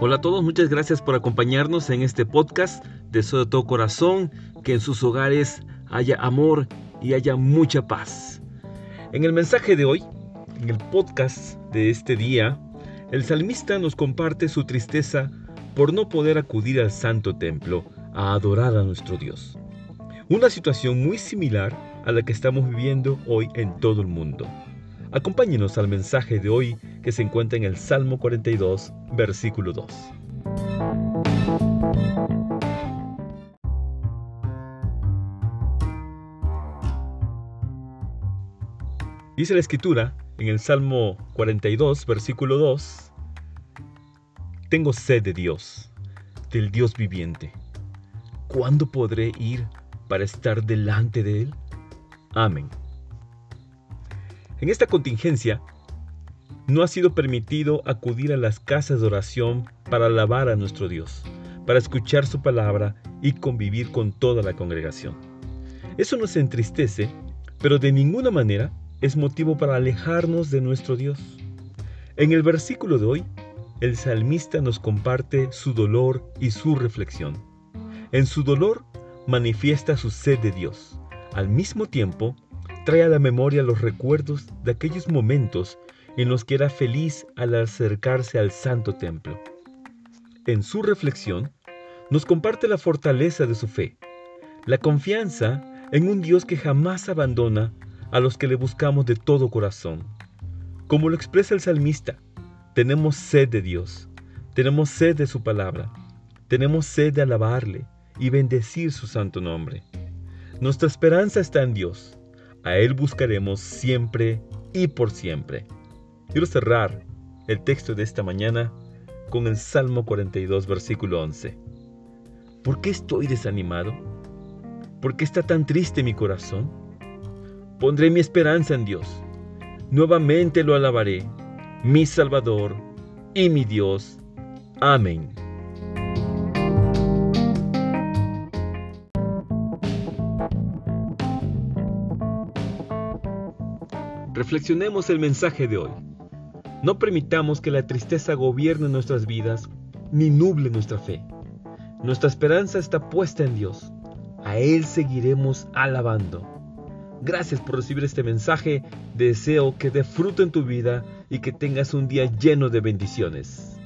Hola a todos, muchas gracias por acompañarnos en este podcast. Deseo de todo corazón que en sus hogares haya amor y haya mucha paz. En el mensaje de hoy, en el podcast de este día, el salmista nos comparte su tristeza por no poder acudir al santo templo a adorar a nuestro Dios. Una situación muy similar a la que estamos viviendo hoy en todo el mundo. Acompáñenos al mensaje de hoy que se encuentra en el Salmo 42, versículo 2. Dice la escritura en el Salmo 42, versículo 2, Tengo sed de Dios, del Dios viviente. ¿Cuándo podré ir para estar delante de Él? Amén. En esta contingencia, no ha sido permitido acudir a las casas de oración para alabar a nuestro Dios, para escuchar su palabra y convivir con toda la congregación. Eso nos entristece, pero de ninguna manera es motivo para alejarnos de nuestro Dios. En el versículo de hoy, el salmista nos comparte su dolor y su reflexión. En su dolor manifiesta su sed de Dios. Al mismo tiempo, trae a la memoria los recuerdos de aquellos momentos en los que era feliz al acercarse al santo templo. En su reflexión, nos comparte la fortaleza de su fe, la confianza en un Dios que jamás abandona a los que le buscamos de todo corazón. Como lo expresa el salmista, tenemos sed de Dios, tenemos sed de su palabra, tenemos sed de alabarle y bendecir su santo nombre. Nuestra esperanza está en Dios, a Él buscaremos siempre y por siempre. Quiero cerrar el texto de esta mañana con el Salmo 42, versículo 11. ¿Por qué estoy desanimado? ¿Por qué está tan triste mi corazón? Pondré mi esperanza en Dios. Nuevamente lo alabaré, mi Salvador y mi Dios. Amén. Reflexionemos el mensaje de hoy. No permitamos que la tristeza gobierne nuestras vidas ni nuble nuestra fe. Nuestra esperanza está puesta en Dios. A Él seguiremos alabando. Gracias por recibir este mensaje. Deseo que dé fruto en tu vida y que tengas un día lleno de bendiciones.